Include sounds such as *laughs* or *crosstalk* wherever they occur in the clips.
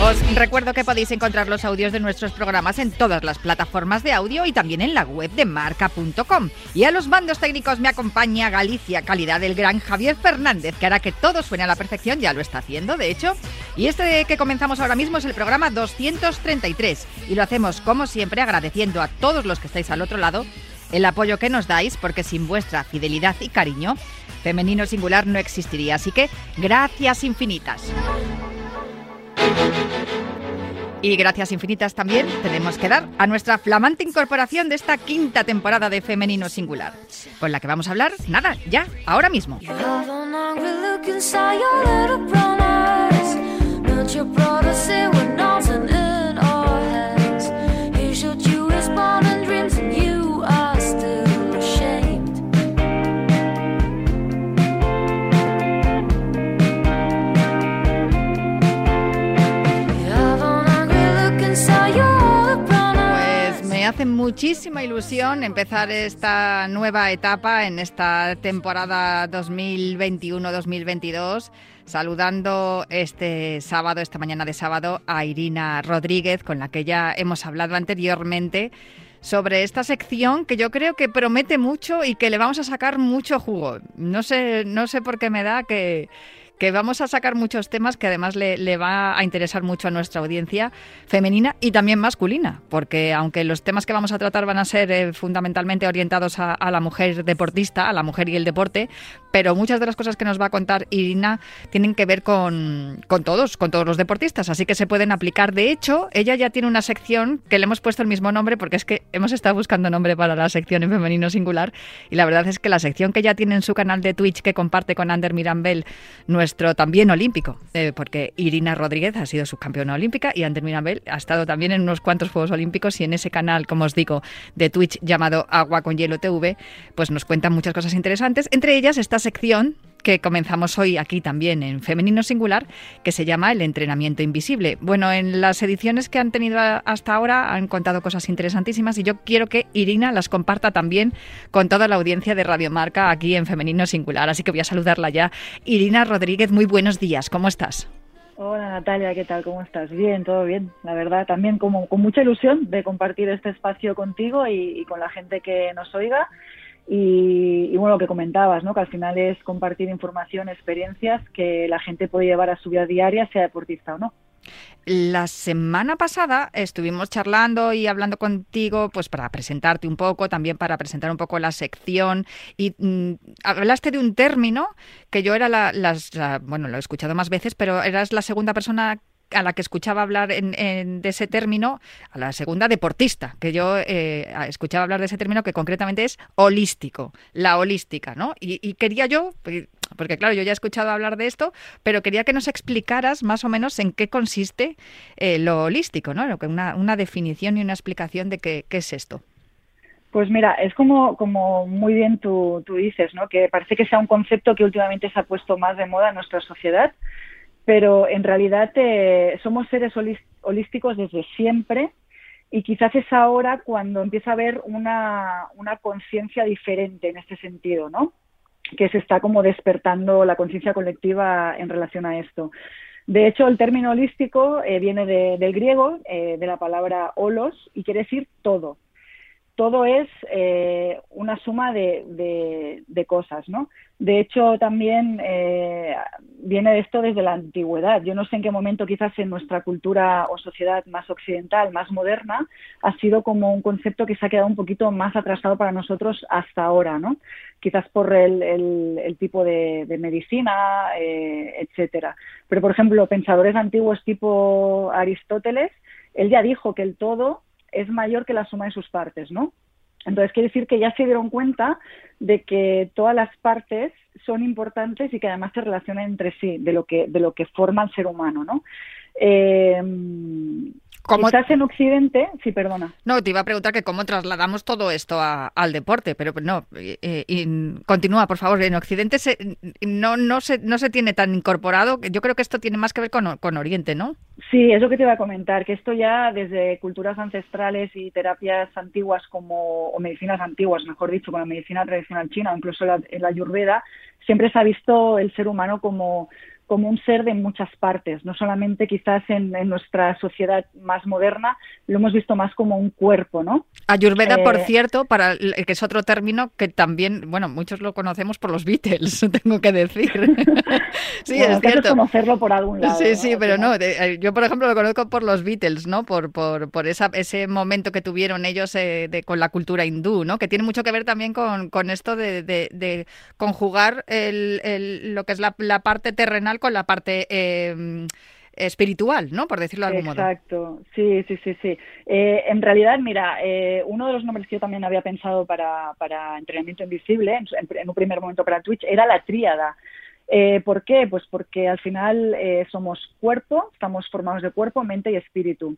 Os recuerdo que podéis encontrar los audios de nuestros programas en todas las plataformas de audio y también en la web de marca.com. Y a los bandos técnicos me acompaña Galicia, calidad del gran Javier Fernández, que hará que todo suene a la perfección, ya lo está haciendo, de hecho. Y este que comenzamos ahora mismo es el programa 233 y lo hacemos como siempre agradeciendo a todos los que estáis al otro lado el apoyo que nos dais, porque sin vuestra fidelidad y cariño, femenino singular no existiría. Así que gracias infinitas. Y gracias infinitas también tenemos que dar a nuestra flamante incorporación de esta quinta temporada de Femenino Singular, con la que vamos a hablar, nada, ya, ahora mismo. Hace muchísima ilusión empezar esta nueva etapa en esta temporada 2021-2022 saludando este sábado, esta mañana de sábado, a Irina Rodríguez, con la que ya hemos hablado anteriormente sobre esta sección que yo creo que promete mucho y que le vamos a sacar mucho jugo. No sé, no sé por qué me da que que vamos a sacar muchos temas que además le, va a interesar mucho a nuestra audiencia femenina y también masculina, porque aunque los temas que vamos a tratar van a ser eh, fundamentalmente orientados a, la mujer deportista, a la mujer y el deporte, pero muchas de las cosas que nos va a contar Irina tienen que ver con, con todos, con todos los deportistas, así que se pueden aplicar. De hecho, ella ya tiene una sección que le hemos puesto el mismo nombre porque es que hemos estado buscando nombre para la sección en femenino singular y la verdad es que la sección que ya tiene en su canal de Twitch que comparte con Ander Mirambel, nuestro también olímpico, eh, porque Irina Rodríguez ha sido subcampeona olímpica y Ander Mirabel ha estado también en unos cuantos Juegos Olímpicos y en ese canal, como os digo, de Twitch llamado Agua con Hielo TV, pues nos cuentan muchas cosas interesantes, entre ellas esta sección que comenzamos hoy aquí también en Femenino Singular, que se llama El entrenamiento invisible. Bueno, en las ediciones que han tenido hasta ahora han contado cosas interesantísimas y yo quiero que Irina las comparta también con toda la audiencia de Radio Marca aquí en Femenino Singular. Así que voy a saludarla ya. Irina Rodríguez, muy buenos días, ¿cómo estás? Hola Natalia, ¿qué tal? ¿Cómo estás? Bien, todo bien. La verdad, también como, con mucha ilusión de compartir este espacio contigo y con la gente que nos oiga y, bueno, lo que comentabas, ¿no? que al final es compartir información, experiencias que la gente puede llevar a su vida diaria, sea deportista o no. La semana pasada estuvimos charlando y hablando contigo, pues para presentarte un poco, también para presentar un poco la sección. Y mm, hablaste de un término que yo era la, las, bueno, lo he escuchado más veces, pero eras la segunda persona a la que escuchaba hablar en, de ese término, a la segunda deportista, que yo eh, escuchaba hablar de ese término que concretamente es holístico, la holística, ¿no? Y, quería yo, porque claro, yo ya he escuchado hablar de esto, pero quería que nos explicaras más o menos en qué consiste eh, lo holístico, ¿no? Una, una definición y una explicación de qué, qué es esto. Pues mira, es como, como muy bien tú, tú dices, ¿no? Que parece que sea un concepto que últimamente se ha puesto más de moda en nuestra sociedad, pero en realidad eh, somos seres holísticos desde siempre y quizás es ahora cuando empieza a haber una, una conciencia diferente en este sentido, ¿no? Que se está como despertando la conciencia colectiva en relación a esto. De hecho, el término holístico eh, viene del griego, eh, de la palabra holos, y quiere decir todo. todo es una suma de, de, cosas, ¿no? De hecho, también eh, viene de esto desde la antigüedad. Yo no sé en qué momento, quizás en nuestra cultura o sociedad más occidental, más moderna, ha sido como un concepto que se ha quedado un poquito más atrasado para nosotros hasta ahora, ¿no? Quizás por el, tipo de, de medicina, eh, etcétera. Pero, por ejemplo, pensadores antiguos tipo Aristóteles, él ya dijo que el todo es mayor que la suma de sus partes, ¿no? Entonces quiere decir que ya se dieron cuenta de que todas las partes son importantes y que además se relacionan entre sí, de lo que, de lo que forma el ser humano, ¿no? Eh, Quizás en Occidente, sí, perdona. No, te iba a preguntar que cómo trasladamos todo esto al deporte, pero no, eh, continúa, por favor. En Occidente no, no, se, no se tiene tan incorporado, yo creo que esto tiene más que ver con, con Oriente, ¿no? Sí, es lo que te iba a comentar, que esto ya desde culturas ancestrales y terapias antiguas como, o medicinas antiguas, mejor dicho, como la medicina tradicional china o incluso la, en la ayurveda, siempre se ha visto el ser humano como como un ser de muchas partes, no solamente quizás en, nuestra sociedad más moderna, lo hemos visto más como un cuerpo, ¿no? Ayurveda, por eh, cierto, para que es otro término que también, bueno, muchos lo conocemos por los Beatles, *laughs* tengo que decir. *laughs* sí, es cierto. conocerlo por algún lado. Sí, sí, pero no, eh, yo por ejemplo lo conozco por los Beatles, ¿no? Por, por, por esa, ese momento que tuvieron ellos eh, de, con la cultura hindú, ¿no? Que tiene mucho que ver también con, con esto de, de, conjugar el, el, lo que es la, la parte terrenal con la parte em, espiritual, ¿no? Por decirlo de algún modo. Exacto, sí, sí, sí, sí. Eh, en realidad, mira, eh, uno de los nombres que yo también había pensado para, para entrenamiento invisible, en, un primer momento para Twitch, era la tríada. Eh, ¿Por qué? Pues porque al final somos cuerpo, estamos formados de cuerpo, mente y espíritu.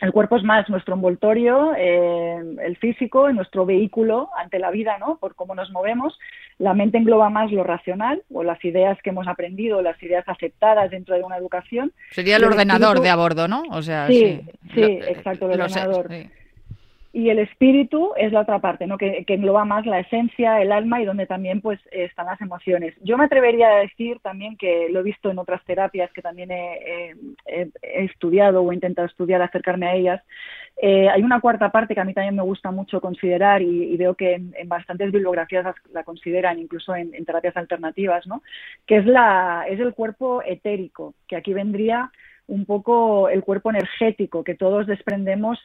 El cuerpo es más nuestro envoltorio, eh, el físico, nuestro vehículo ante la vida, ¿no? Por cómo nos movemos. La mente engloba más lo racional o las ideas que hemos aprendido, las ideas aceptadas dentro de una educación. Sería el, ordenador de a bordo, ¿no? O sea, sí, sí, exacto, el ordenador y el espíritu es la otra parte, ¿no? Que, engloba más la esencia, el alma y donde también pues están las emociones. Yo me atrevería a decir también que lo he visto en otras terapias que también he, estudiado o he intentado estudiar, acercarme a ellas. Eh, hay una cuarta parte que a mí también me gusta mucho considerar y, veo que en, bastantes bibliografías la, consideran, incluso en, en, terapias alternativas, ¿no? Que es, la, es el cuerpo etérico, que aquí vendría un poco el cuerpo energético que todos desprendemos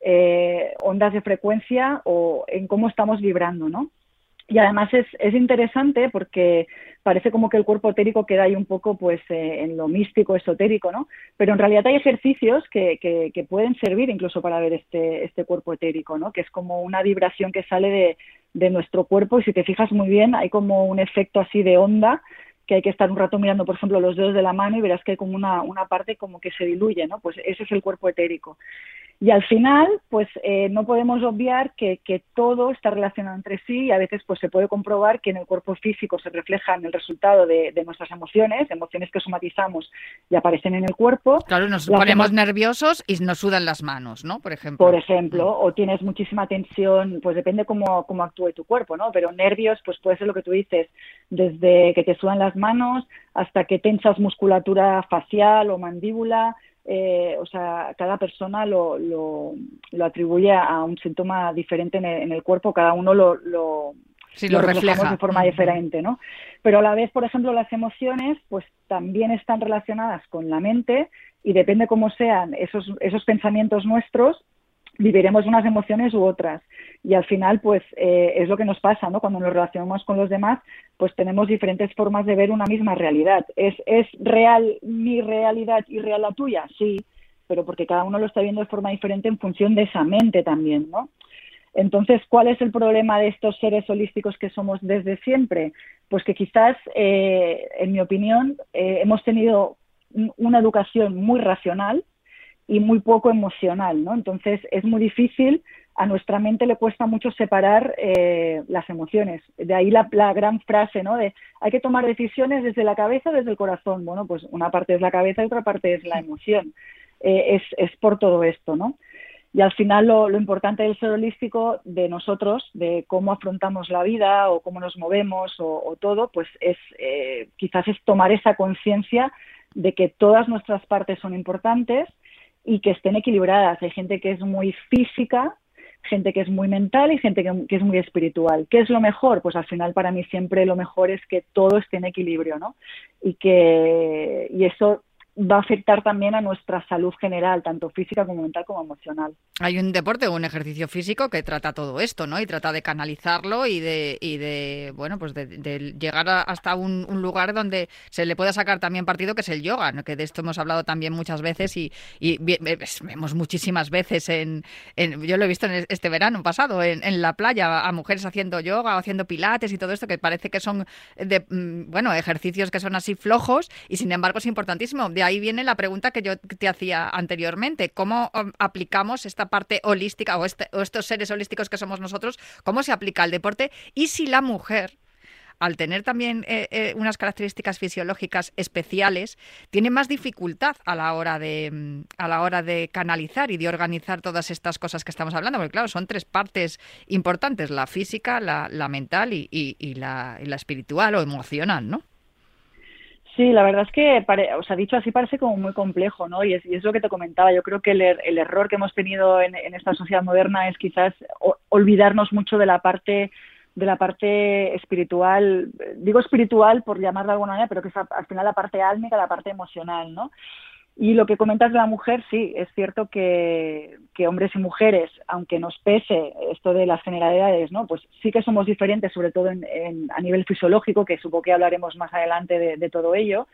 eh, ondas de frecuencia o en cómo estamos vibrando, ¿no? Y además es, es, interesante porque parece como que el cuerpo etérico queda ahí un poco pues eh, en lo místico, esotérico, ¿no? Pero en realidad hay ejercicios que, que, que, pueden servir incluso para ver este, este cuerpo etérico, ¿no? Que es como una vibración que sale de, de nuestro cuerpo y si te fijas muy bien hay como un efecto así de onda que hay que estar un rato mirando, por ejemplo, los dedos de la mano y verás que hay como una, una parte como que se diluye, ¿no? Pues ese es el cuerpo etérico. Y al final, pues eh, no podemos obviar que, que, todo está relacionado entre sí y a veces pues se puede comprobar que en el cuerpo físico se refleja en el resultado de, nuestras emociones, emociones que somatizamos y aparecen en el cuerpo. Claro, nos ponemos nerviosos y nos sudan las manos, ¿no? Por ejemplo. Por ejemplo, o tienes muchísima tensión, pues depende cómo, cómo actúe tu cuerpo, ¿no? Pero nervios, pues puede ser lo que tú dices, desde que te sudan las manos hasta que tensas musculatura facial o mandíbula, eh, o sea, cada persona lo, lo, lo, atribuye a un síntoma diferente en el, cuerpo, cada uno lo, lo, lo refleja de forma diferente, ¿no? Pero a la vez, por ejemplo, las emociones, pues también están relacionadas con la mente y depende cómo sean esos, esos pensamientos nuestros, viviremos unas emociones u otras. Y al final, pues eh, es lo que nos pasa, ¿no? Cuando nos relacionamos con los demás, pues tenemos diferentes formas de ver una misma realidad. ¿Es, es real mi realidad y real la tuya? Sí, pero porque cada uno lo está viendo de forma diferente en función de esa mente también, ¿no? Entonces, ¿cuál es el problema de estos seres holísticos que somos desde siempre? Pues que quizás, eh, en mi opinión, eh, hemos tenido una educación muy racional, y muy poco emocional, ¿no? Entonces es muy difícil, a nuestra mente le cuesta mucho separar eh, las emociones. De ahí la, gran frase, ¿no? De hay que tomar decisiones desde la cabeza o desde el corazón. Bueno, pues una parte es la cabeza y otra parte es la emoción. Eh, es, es por todo esto, ¿no? Y al final lo, lo, importante del ser holístico de nosotros, de cómo afrontamos la vida o cómo nos movemos o, todo, pues es eh, quizás es tomar esa conciencia de que todas nuestras partes son importantes y que estén equilibradas. Hay gente que es muy física, gente que es muy mental y gente que, es muy espiritual. ¿Qué es lo mejor? Pues al final para mí siempre lo mejor es que todo esté en equilibrio, ¿no? Y que y eso va a afectar también a nuestra salud general, tanto física como mental como emocional. Hay un deporte o un ejercicio físico que trata todo esto, ¿no? Y trata de canalizarlo y de, y de bueno, pues de, llegar hasta un, lugar donde se le pueda sacar también partido, que es el yoga, que de esto hemos hablado también muchas veces y, y vemos muchísimas veces en, yo lo he visto en este verano pasado, en, en, la playa, a mujeres haciendo yoga o haciendo pilates y todo esto, que parece que son, de, mm, bueno, ejercicios que son así flojos y sin embargo es importantísimo ahí viene la pregunta que yo te hacía anteriormente. ¿Cómo um, aplicamos esta parte holística este, o, estos seres holísticos que somos nosotros? ¿Cómo se aplica al deporte? Y si la mujer al tener también eh, eh, unas características fisiológicas especiales, tiene más dificultad a la hora de mm, a la hora de canalizar y de organizar todas estas cosas que estamos hablando, porque claro, son tres partes importantes: la física, la, mental y la espiritual o emocional, ¿no? Sí, la verdad es que, os ha dicho así, parece como muy complejo, ¿no? Y es, lo que te comentaba. Yo creo que el, er, el error que hemos tenido en, esta sociedad moderna es quizás olvidarnos mucho de la parte de la parte espiritual, digo espiritual por llamarla de alguna manera, pero que es al final la parte álmica, la parte emocional, ¿no? Y lo que comentas de la mujer, sí, es cierto que, hombres y mujeres, aunque nos pese esto de las generalidades, ¿no? Pues sí que somos diferentes, sobre todo en, a nivel fisiológico, que supongo que hablaremos más adelante de, todo ello.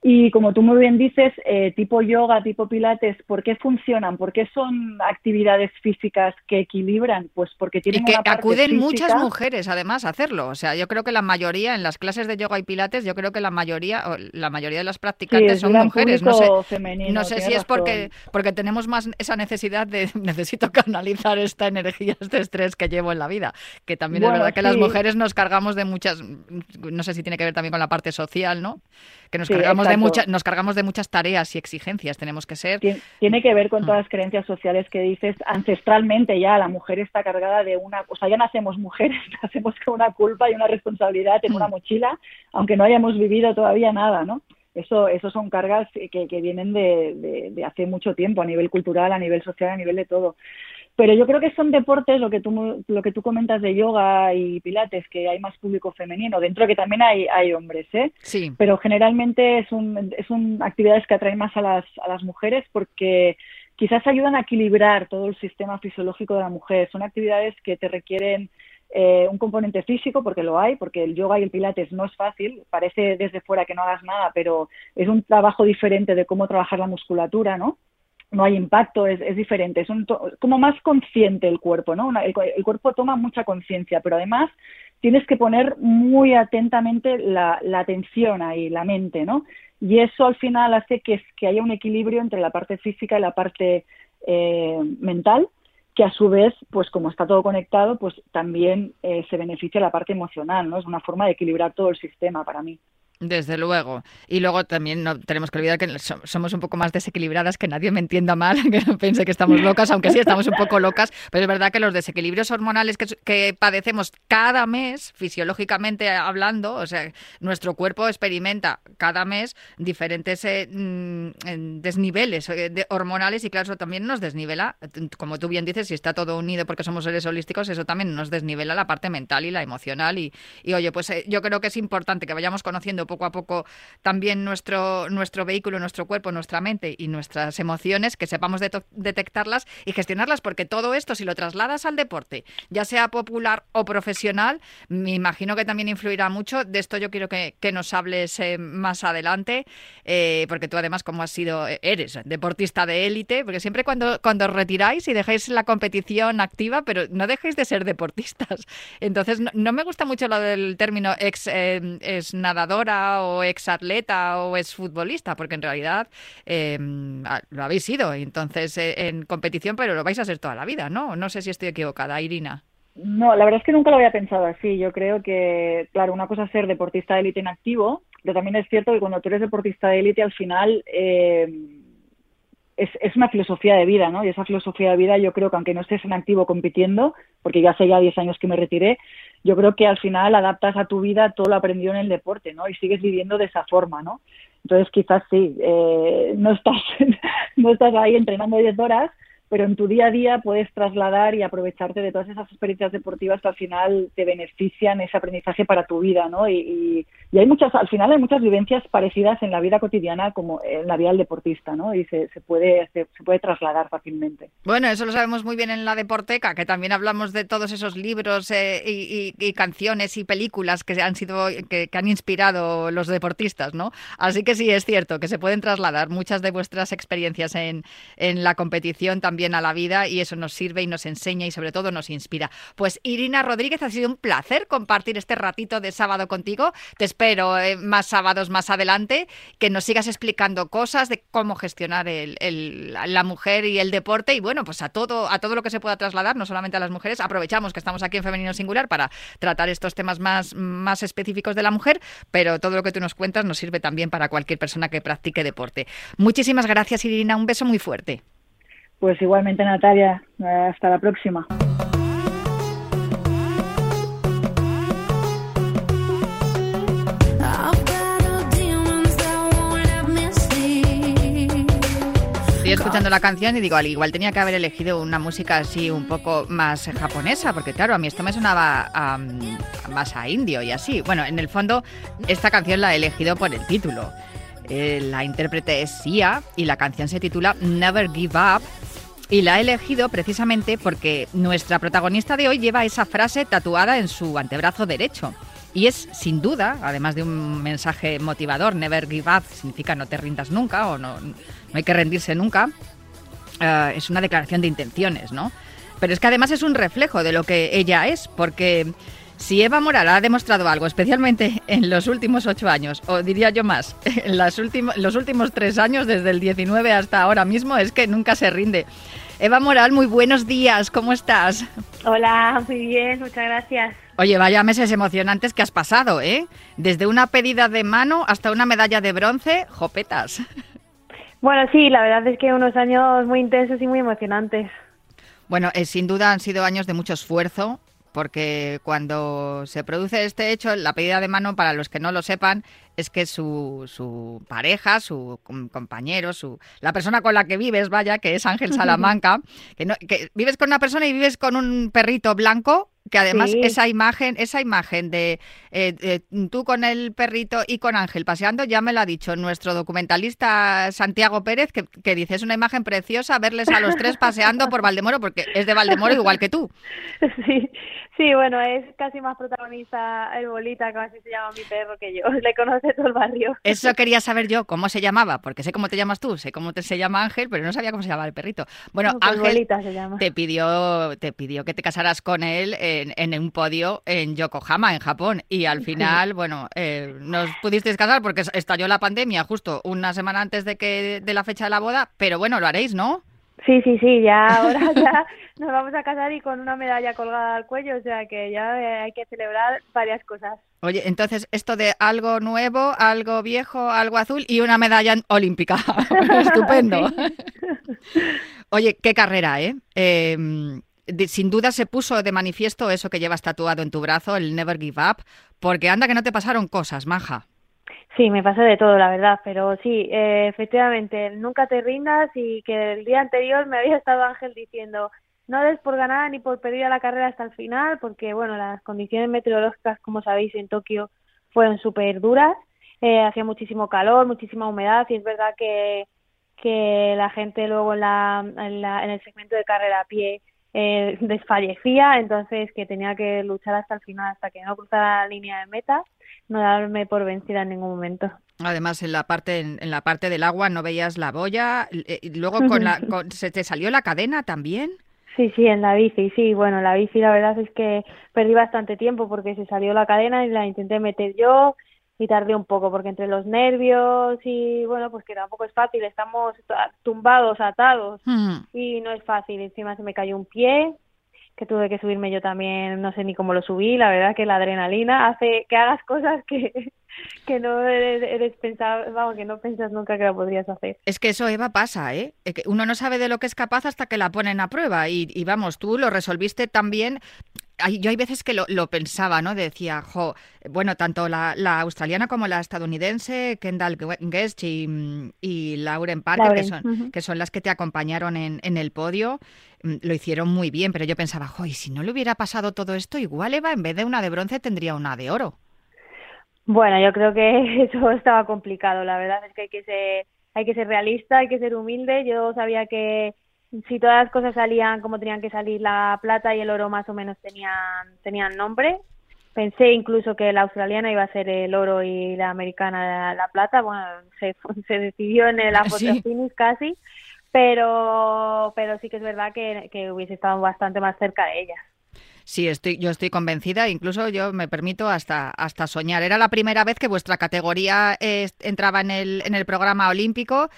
Y como tú muy bien dices, eh, tipo yoga, tipo pilates, ¿por qué funcionan? ¿Por qué son actividades físicas que equilibran? Pues porque tienen y que una parte acuden muchas mujeres además a hacerlo. O sea, yo creo que la mayoría en las clases de yoga y pilates, yo creo que la mayoría, la mayoría de las practicantes son mujeres. No sé, no sé si es porque porque tenemos más esa necesidad de *laughs* necesito canalizar esta energía, *laughs* este estrés que llevo en la vida. Que también es verdad que las mujeres nos cargamos de muchas, no sé si tiene que ver también con la parte social, ¿no? Que nos cargamos de nos cargamos de muchas tareas y exigencias, tenemos que ser. Tiene que ver con mm. todas las creencias sociales que dices, ancestralmente ya la mujer está cargada de una, o sea, ya nacemos mujeres, *laughs* nacemos con una culpa y una responsabilidad en una mm. mochila, aunque no hayamos vivido todavía nada, ¿no? Eso, eso son cargas que, que vienen de, de, hace mucho tiempo, a nivel cultural, a nivel social, a nivel de todo. Pero yo creo que son deportes, lo que tú, lo que tú comentas de yoga y pilates, que hay más público femenino, dentro de que también hay, hay hombres, ¿eh? Sí. Pero generalmente es un, es un actividades que atraen más a las, a las mujeres porque quizás ayudan a equilibrar todo el sistema fisiológico de la mujer. Son actividades que te requieren eh, un componente físico, porque lo hay, porque el yoga y el pilates no es fácil, parece desde fuera que no hagas nada, pero es un trabajo diferente de cómo trabajar la musculatura, ¿no? No hay impacto, es, es diferente, es como más consciente el cuerpo, ¿no? el, cuerpo toma mucha conciencia, pero además tienes que poner muy atentamente la, la, atención ahí, la mente, ¿no? Y eso al final hace que, que haya un equilibrio entre la parte física y la parte eh, mental, que a su vez, pues como está todo conectado, pues también eh, se beneficia la parte emocional, ¿no? Es una forma de equilibrar todo el sistema para mí. Desde luego. Y luego también no tenemos que olvidar que somos un poco más desequilibradas, que nadie me entienda mal, *laughs* que no piense que estamos locas, aunque sí estamos un poco locas, pero es verdad que los desequilibrios hormonales que, padecemos cada mes, fisiológicamente hablando, o sea, nuestro cuerpo experimenta cada mes diferentes eh, mm, desniveles eh, hormonales y claro, eso también nos desnivela, como tú bien dices, si está todo unido porque somos seres holísticos, eso también nos desnivela la parte mental y la emocional. Y, oye, pues eh, yo creo que es importante que vayamos conociendo poco a poco también nuestro, nuestro vehículo, nuestro cuerpo, nuestra mente y nuestras emociones, que sepamos detectarlas y gestionarlas, porque todo esto, si lo trasladas al deporte, ya sea popular o profesional, me imagino que también influirá mucho. De esto yo quiero que, nos hables eh, más adelante, eh, porque tú además, como has sido, eres deportista de élite, porque siempre cuando, cuando os retiráis y dejáis la competición activa, pero no dejéis de ser deportistas. Entonces, no, me gusta mucho lo del término ex, eh, nadadora o atleta o ex futbolista, porque en realidad em, lo habéis sido entonces eh, en competición, pero lo vais a ser toda la vida, ¿no? No sé si estoy equivocada, Irina. No, la verdad es que nunca lo había pensado así. Yo creo que, claro, una cosa es ser deportista de élite en activo, pero también es cierto que cuando tú eres deportista de élite, al final eh, es, es, una filosofía de vida, ¿no? Y esa filosofía de vida yo creo que aunque no estés en activo compitiendo, porque ya hace ya 10 años que me retiré, yo creo que al final adaptas a tu vida todo lo aprendido en el deporte, ¿no? Y sigues viviendo de esa forma, ¿no? Entonces quizás sí, eh, no, estás, *laughs* no estás ahí entrenando 10 horas, pero en tu día a día puedes trasladar y aprovecharte de todas esas experiencias deportivas que al final te benefician ese aprendizaje para tu vida, ¿no? Y, hay muchas, al final hay muchas vivencias parecidas en la vida cotidiana como en la vida del deportista, ¿no? Y se, puede, se, puede trasladar fácilmente. Bueno, eso lo sabemos muy bien en la Deporteca, que también hablamos de todos esos libros eh, y, canciones y películas que han sido, que, que han inspirado los deportistas, ¿no? Así que sí, es cierto que se pueden trasladar muchas de vuestras experiencias en, en la competición también a la vida y eso nos sirve y nos enseña y sobre todo nos inspira. Pues Irina Rodríguez, ha sido un placer compartir este ratito de sábado contigo. Te espero eh, más sábados más adelante, que nos sigas explicando cosas de cómo gestionar la mujer y el deporte y bueno, pues a todo, a todo lo que se pueda trasladar, no solamente a las mujeres. Aprovechamos que estamos aquí en Femenino Singular para tratar estos temas más, más específicos de la mujer, pero todo lo que tú nos cuentas nos sirve también para cualquier persona que practique deporte. Muchísimas gracias, Irina. Un beso muy fuerte. Pues igualmente Natalia, hasta la próxima. Estoy escuchando la canción y digo, al igual tenía que haber elegido una música así un poco más japonesa, porque claro, a mí esto me sonaba más a indio y así. Bueno, en el fondo, esta canción la he elegido por el título. Eh, la intérprete es Sia y la canción se titula Never Give Up y la he elegido precisamente porque nuestra protagonista de hoy lleva esa frase tatuada en su antebrazo derecho. Y es, sin duda, además de un mensaje motivador, never give up significa no te rindas nunca o no, no hay que rendirse nunca, eh, es una declaración de intenciones, ¿no? Pero es que además es un reflejo de lo que ella es, porque si Eva Moral ha demostrado algo, especialmente *laughs* en los últimos ocho años, o diría yo más, *laughs* en las los últimos tres años, desde el 19 hasta ahora mismo, es que nunca se rinde. Eva Moral, muy buenos días, ¿cómo estás? Hola, muy bien, muchas gracias. Oye, vaya meses emocionantes que has pasado, ¿eh? Desde una pedida de mano hasta una medalla de bronce, jopetas. Bueno, sí, la verdad es que unos años muy intensos y muy emocionantes. Bueno, eh, sin duda han sido años de mucho esfuerzo, porque cuando se produce este hecho, la pedida de mano, para los que no lo sepan, es que su, su pareja, su compañero, su, la persona con la que vives, vaya, que es Ángel *laughs* Salamanca, que, no, que vives con una persona y vives con un perrito blanco que además esa imagen, esa imagen de, eh, tú con el perrito y con Ángel paseando, ya me lo ha dicho nuestro documentalista Santiago Pérez, que, que, dice es una imagen preciosa verles a los tres paseando por Valdemoro, porque es de Valdemoro igual que tú. *laughs* Sí, sí, bueno, es casi más protagonista el bolita, que así se llama mi perro que yo, *laughs* le conoce todo el barrio. Eso *laughs* quería saber yo, cómo se llamaba, porque sé cómo te llamas tú, sé cómo te, se llama Ángel, pero no sabía cómo se llamaba el perrito. Bueno, pues Ángel te pidió, te pidió que te casaras con él. Eh, en, un podio en Yokohama, en Japón. Y al final, bueno, eh, nos pudisteis casar porque estalló la pandemia justo una semana antes de, que, de la fecha de la boda, pero bueno, lo haréis, ¿no? Sí, sí, sí, ya *laughs* ahora ya nos vamos a casar y con una medalla colgada al cuello, o sea que ya eh, hay que celebrar varias cosas. Oye, entonces esto de algo nuevo, algo viejo, algo azul y una medalla olímpica. *laughs* *laughs* Estupendo. Oye, qué carrera, ¿eh? eh sin duda se puso de manifiesto eso que llevas tatuado en tu brazo, el Never Give Up, porque anda que no te pasaron cosas, Maja. Sí, me pasó de todo, la verdad, pero sí, eh, efectivamente, nunca te rindas y que el día anterior me había estado Ángel diciendo, no des por ganar ni por perder la carrera hasta el final, porque bueno, las condiciones meteorológicas, como sabéis, en Tokio fueron súper duras, eh, hacía muchísimo calor, muchísima humedad y es verdad que, que la gente luego en, la, en, la, en el segmento de carrera a pie eh, desfallecía, entonces que tenía que luchar hasta el final, hasta que no cruzara la línea de meta, no darme por vencida en ningún momento. Además, en la parte en, la parte del agua no veías la boya, eh, y luego con la, se te salió la cadena también. Sí, sí, en la bici, sí, bueno, la bici la verdad es que perdí bastante tiempo porque se salió la cadena y la intenté meter yo, y tardé un poco porque entre los nervios y bueno pues que tampoco es fácil estamos tumbados atados y no es fácil encima se me cayó un pie que tuve que subirme yo también no sé ni cómo lo subí la verdad que la adrenalina hace que hagas cosas que *laughs* que no eres, pensado, vamos, que no piensas nunca que lo podrías hacer. Es que eso, Eva, pasa, ¿eh? Que uno no sabe de lo que es capaz hasta que la ponen a prueba. Y, y vamos, tú lo resolviste también yo hay veces que lo, pensaba, ¿no? Decía, jo, bueno, tanto la, australiana como la estadounidense, Kendall Guest y, y Lauren Parker, que, son, que son las que te acompañaron en, en el podio, mm, lo hicieron muy bien, pero yo pensaba, jo, y si no le hubiera pasado todo esto, igual Eva, en vez de una de bronce, tendría una de oro. Bueno, yo creo que *laughs* eso estaba complicado. La verdad es que hay que ser, hay que ser realista, hay que ser humilde. Yo sabía que si todas las cosas salían como tenían que salir, la plata y el oro más o menos tenían, tenían nombre. Pensé incluso que la australiana iba a ser el oro y la americana la, plata. Bueno, se, *laughs* se decidió en la foto finish casi, pero, pero sí que es verdad que, que hubiese estado bastante más cerca de ellas. Sí, estoy, yo estoy convencida, incluso yo me permito hasta, hasta soñar. Era la primera vez que vuestra categoría entraba en el, en el programa olímpico.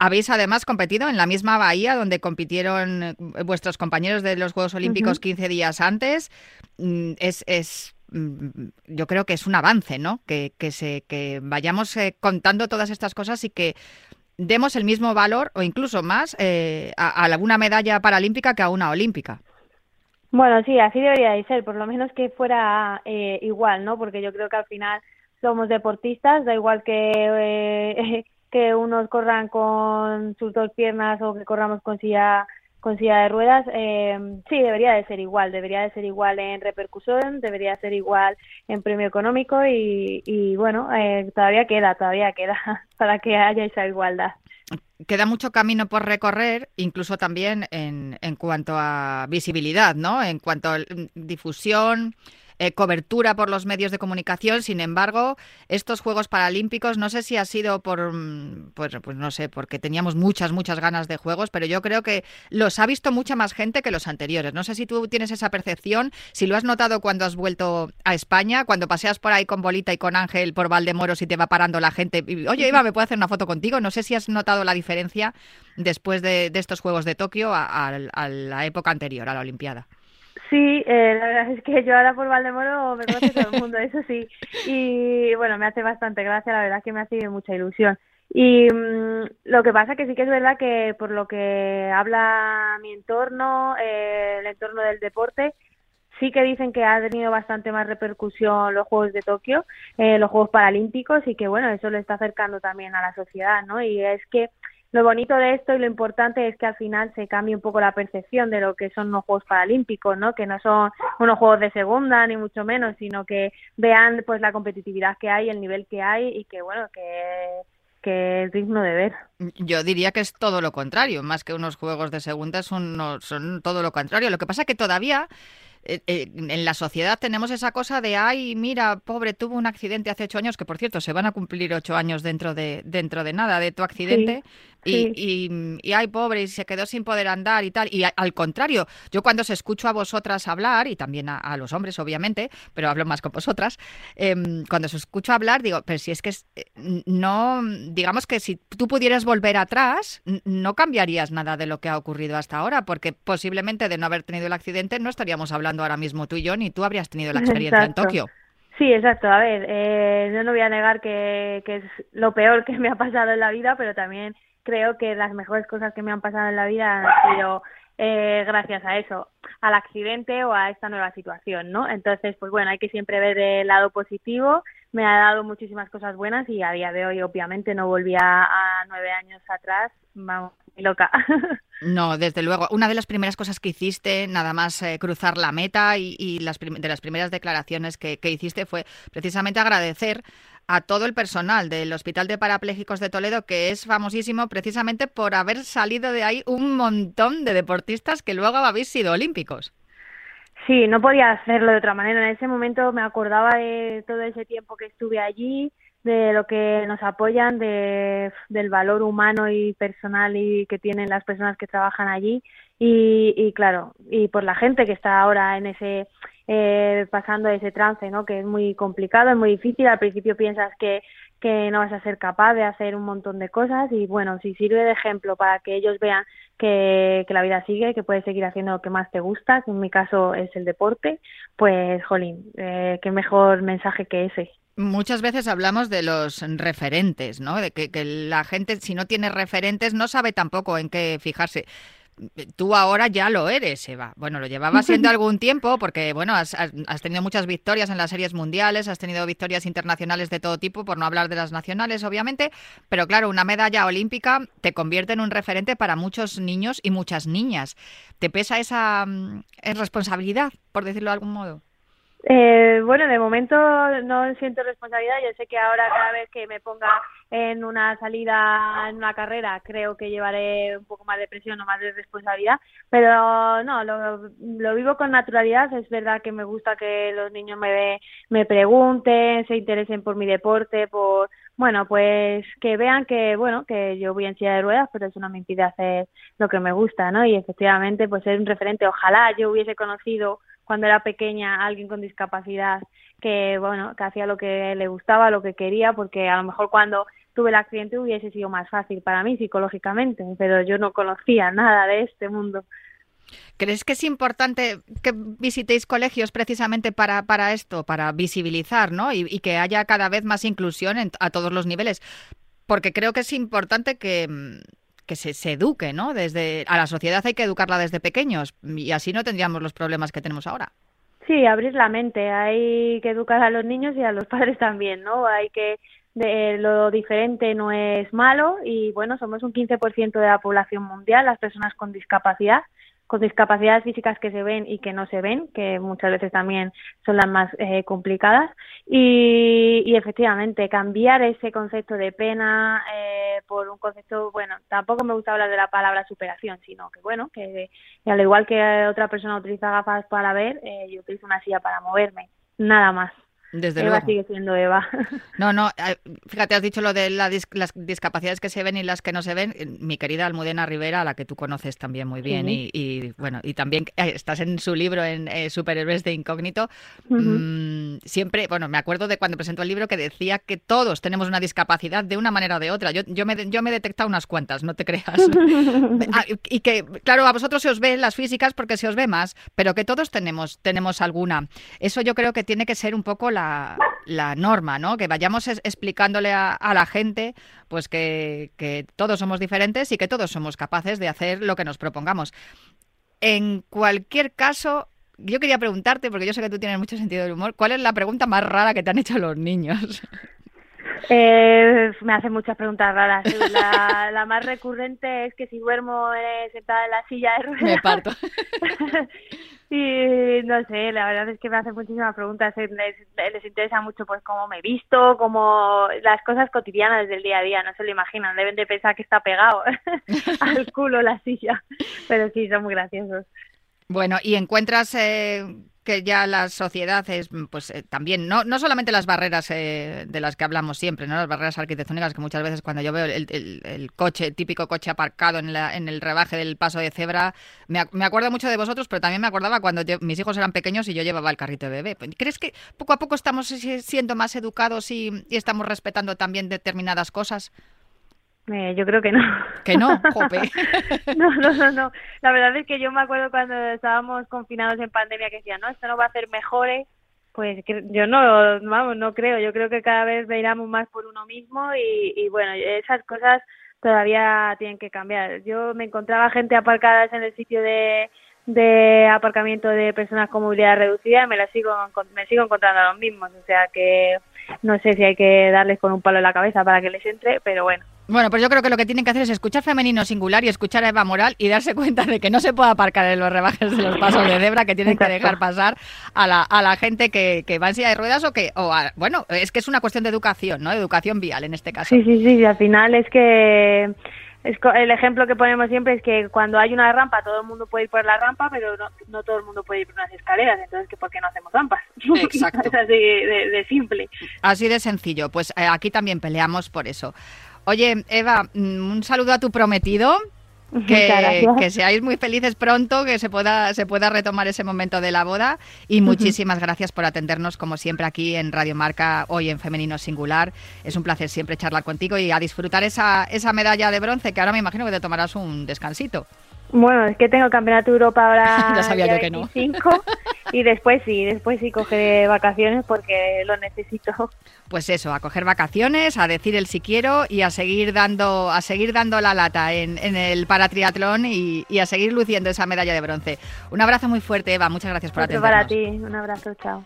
Habéis además competido en la misma bahía donde compitieron eh, vuestros compañeros de los Juegos Olímpicos 15 días antes. Mm, es, es mm, yo creo que es un avance, ¿no? Que, que, se, que vayamos eh, contando todas estas cosas y que demos el mismo valor o incluso más eh, a, a alguna medalla paralímpica que a una olímpica. Bueno, sí, así debería de ser, por lo menos que fuera eh, igual, ¿no? Porque yo creo que al final somos deportistas, da igual que, eh, *laughs* que unos corran con sus dos piernas o que corramos con silla, con silla de ruedas, eh, sí, debería de ser igual, debería de ser igual en repercusión, debería ser igual en premio económico y, y bueno, eh, todavía queda, todavía queda *laughs* para que haya esa igualdad queda mucho camino por recorrer, incluso también en, en cuanto a visibilidad, ¿no? En cuanto a difusión, eh, cobertura por los medios de comunicación. Sin embargo, estos Juegos Paralímpicos, no sé si ha sido por, mm, pues, pues, no sé, porque teníamos muchas, muchas ganas de Juegos, pero yo creo que los ha visto mucha más gente que los anteriores. No sé si tú tienes esa percepción, si lo has notado cuando has vuelto a España, cuando paseas por ahí con Bolita y con Ángel por Valdemoros y te va parando la gente. Oye, Eva, ¿me puedo hacer una foto contigo? No sé si has notado la diferencia después de, estos Juegos de Tokio a la época anterior, a la Olimpiada. Sí, eh, la verdad es que yo ahora por Valdemoro me conoce todo el mundo, eso sí. Y bueno, me hace bastante gracia, la verdad que me hace mucha ilusión. Y mm, lo que pasa que sí que es verdad que por lo que habla mi entorno, eh, el entorno del deporte, sí que dicen que ha tenido bastante más repercusión los Juegos de Tokio, eh, los Juegos Paralímpicos y que bueno, eso lo está acercando también a la sociedad, ¿no? Y es que lo bonito de esto y lo importante es que al final se cambie un poco la percepción de lo que son los Juegos Paralímpicos, ¿no? Que no son unos Juegos de segunda ni mucho menos, sino que vean pues la competitividad que hay, el nivel que hay y que bueno, que que es digno de ver. Yo diría que es todo lo contrario, más que unos juegos de segunda son, son todo lo contrario. Lo que pasa es que todavía eh, eh, en la sociedad tenemos esa cosa de, ay, mira, pobre, tuvo un accidente hace ocho años, que por cierto, se van a cumplir ocho años dentro de, dentro de nada de tu accidente. Y, y, y, ay, pobre, y se quedó sin poder andar y tal. Y al contrario, yo cuando os escucho a vosotras hablar, y también a, los hombres, obviamente, pero hablo más con vosotras, em, cuando os escucho hablar, digo, pero si es que eh, no, digamos que si tú pudieras volver atrás, no cambiarías nada de lo que ha ocurrido hasta ahora, porque posiblemente de no haber tenido el accidente no estaríamos hablando ahora mismo tú y yo, ni tú habrías tenido la experiencia en Tokio. Sí, exacto. A ver, eh, yo no voy a negar que, que es lo peor que me ha pasado en la vida, pero también creo que las mejores cosas que me han pasado en la vida han sido eh, gracias a eso, al accidente o a esta nueva situación, ¿no? Entonces, pues bueno, hay que siempre ver el lado positivo. Me ha dado muchísimas cosas buenas y a día de hoy, obviamente, no volvía a nueve años atrás. Vamos, loca. *laughs* No, desde luego. Una de las primeras cosas que hiciste, nada más eh, cruzar la meta y, las de las primeras declaraciones que, que, hiciste fue precisamente agradecer a todo el personal del Hospital de Parapléjicos de Toledo, que es famosísimo precisamente por haber salido de ahí un montón de deportistas que luego habéis sido olímpicos. Sí, no podía hacerlo de otra manera. En ese momento me acordaba de todo ese tiempo que estuve allí, de lo que nos apoyan, de, del valor humano y personal y que tienen las personas que trabajan allí y, y claro, y por la gente que está ahora en ese eh, pasando ese trance, ¿no? Que es muy complicado, es muy difícil. Al principio piensas que, que no vas a ser capaz de hacer un montón de cosas y bueno, si sirve de ejemplo para que ellos vean que, que la vida sigue, que puedes seguir haciendo lo que más te gusta, que en mi caso es el deporte, pues, jolín, eh, qué mejor mensaje que ese. Muchas veces hablamos de los referentes, ¿no? De que, que, la gente, si no tiene referentes, no sabe tampoco en qué fijarse. Tú ahora ya lo eres, Eva. Bueno, lo llevabas siendo *laughs* algún tiempo porque, bueno, has, tenido muchas victorias en las series mundiales, has tenido victorias internacionales de todo tipo, por no hablar de las nacionales, obviamente, pero claro, una medalla olímpica te convierte en un referente para muchos niños y muchas niñas. ¿Te pesa esa mm, responsabilidad, por decirlo de algún modo? Eh, bueno, de momento no siento responsabilidad. Yo sé que ahora cada vez que me ponga en una salida, en una carrera, creo que llevaré un poco más de presión o más de responsabilidad. Pero no, lo, lo vivo con naturalidad. Es verdad que me gusta que los niños me, me pregunten, se interesen por mi deporte, por bueno, pues que vean que, bueno, que yo voy en silla de ruedas, pero eso no me impide hacer lo que me gusta, ¿no? Y efectivamente, pues ser un referente. Ojalá yo hubiese conocido cuando era pequeña alguien con discapacidad que, bueno, que hacía lo que le gustaba, lo que quería, porque a lo mejor cuando tuve el accidente hubiese sido más fácil para mí psicológicamente, pero yo no conocía nada de este mundo. ¿Crees que es importante que visitéis colegios precisamente para, para esto, para visibilizar, ¿no? Y, que haya cada vez más inclusión a todos los niveles. Porque creo que es importante que, que se, se, eduque, ¿no? Desde, a la sociedad hay que educarla desde pequeños y así no tendríamos los problemas que tenemos ahora. Sí, abrir la mente. Hay que educar a los niños y a los *laughs* padres también, ¿no? Hay que de lo diferente no es malo y bueno, somos un 15% de la población mundial, las personas con discapacidad con discapacidades físicas que se ven y que no se ven, que muchas veces también son las más eh, complicadas. Y, efectivamente, cambiar ese concepto de pena eh, por un concepto, bueno, tampoco me gusta hablar de la palabra superación, sino que, bueno, que al igual que otra persona utiliza gafas para ver, eh, yo utilizo una silla para moverme, nada más. Desde Eva sigue siendo Eva. *laughs* No, no, eh, fíjate, has dicho lo de las discapacidades que se ven y las que no se ven. Mi querida Almudena Rivera, a la que tú conoces también muy bien, y, bueno, y también eh, estás en su libro en eh, Superhéroes de Incógnito. Mm, siempre, bueno, me acuerdo de cuando presentó el libro que decía que todos tenemos una discapacidad de una manera o de otra. Yo, yo, me, yo me he detectado unas cuantas, no te creas. *laughs* Ah, y que, claro, a vosotros se os ven las físicas porque se os ve más, pero que todos tenemos, tenemos alguna. Eso yo creo que tiene que ser un poco la la, norma, ¿no? Que vayamos explicándole a, la gente pues que, todos somos diferentes y que todos somos capaces de hacer lo que nos propongamos. En cualquier caso, yo quería preguntarte, porque yo sé que tú tienes mucho sentido del humor, ¿cuál es la pregunta más rara que te han hecho los niños? *laughs* Eh, me hacen muchas preguntas raras. *laughs* La, más recurrente es que si duermo eh, sentada en la silla de ruedas. Me parto. *laughs* y no sé, la verdad es que me hacen muchísimas preguntas. Les, les, interesa mucho pues cómo me he visto, como las cosas cotidianas del día a día. No se lo imaginan. Deben de pensar que está pegado *laughs* al culo la silla. Pero sí, son muy graciosos. Bueno, ¿y encuentras eh, que ya la sociedad es, pues eh, también, no, no solamente las barreras eh, de las que hablamos siempre, ¿no? las barreras arquitectónicas, que muchas veces cuando yo veo el, el, coche, el típico coche aparcado en, la, en el rebaje del paso de cebra, me, me acuerdo mucho de vosotros, pero también me acordaba cuando mis hijos eran pequeños y yo llevaba el carrito de bebé. ¿Crees que poco a poco estamos siendo más educados y, y estamos respetando también determinadas cosas? Eh, yo creo que no. ¿Que no? *laughs* Jope. no, no, no, no. La verdad es que yo me acuerdo cuando estábamos confinados en pandemia que decían, no, esto no va a hacer mejores. Pues yo no, vamos, no creo. Yo creo que cada vez veíamos más por uno mismo y, y bueno, esas cosas todavía tienen que cambiar. Yo me encontraba gente aparcada en el sitio de, de aparcamiento de personas con movilidad reducida y me la sigo me sigo encontrando a los mismos o sea que no sé si hay que darles con un palo en la cabeza para que les entre pero bueno bueno, pues yo creo que lo que tienen que hacer es escuchar femenino singular y escuchar a Eva Moral y darse cuenta de que no se puede aparcar en los rebajes de los pasos de cebra, que tienen que dejar pasar a la, a la gente que, que va en silla de ruedas o que, o bueno, es que es una cuestión de educación, ¿no? Educación vial en este caso. Sí, sí, sí, al final es que es el ejemplo que ponemos siempre es que cuando hay una rampa todo el mundo puede ir por la rampa, pero no, no todo el mundo puede ir por unas escaleras, entonces ¿por qué no hacemos rampas? Exacto. *laughs* es así de, simple. Así de sencillo, pues eh, aquí también peleamos por eso. Oye, Eva, mm, un saludo a tu prometido. Que, que, seáis muy felices pronto, que se pueda, se pueda retomar ese momento de la boda. Y muchísimas gracias por atendernos, como siempre, aquí en Radio Marca, hoy en Femenino Singular. Es un placer siempre charlar contigo y a disfrutar esa, esa medalla de bronce, que ahora me imagino que te tomarás un descansito. Bueno, es que tengo Campeonato Europa ahora *laughs* ya sabía yo que no. y después sí, después sí cogeré vacaciones porque lo necesito. Pues eso, a coger vacaciones, a decir el si quiero y a seguir dando, a seguir dando la lata en, el paratriatlón y, y, a seguir luciendo esa medalla de bronce. Un abrazo muy fuerte, Eva. Muchas gracias por atendernos. para ti, un abrazo, chao.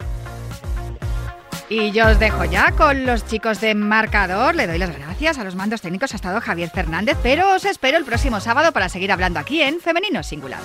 Y yo os dejo ya con los chicos de marcador. Le doy las gracias a los mandos técnicos. Ha estado Javier Fernández, pero os espero el próximo sábado para seguir hablando aquí en Femenino Singular.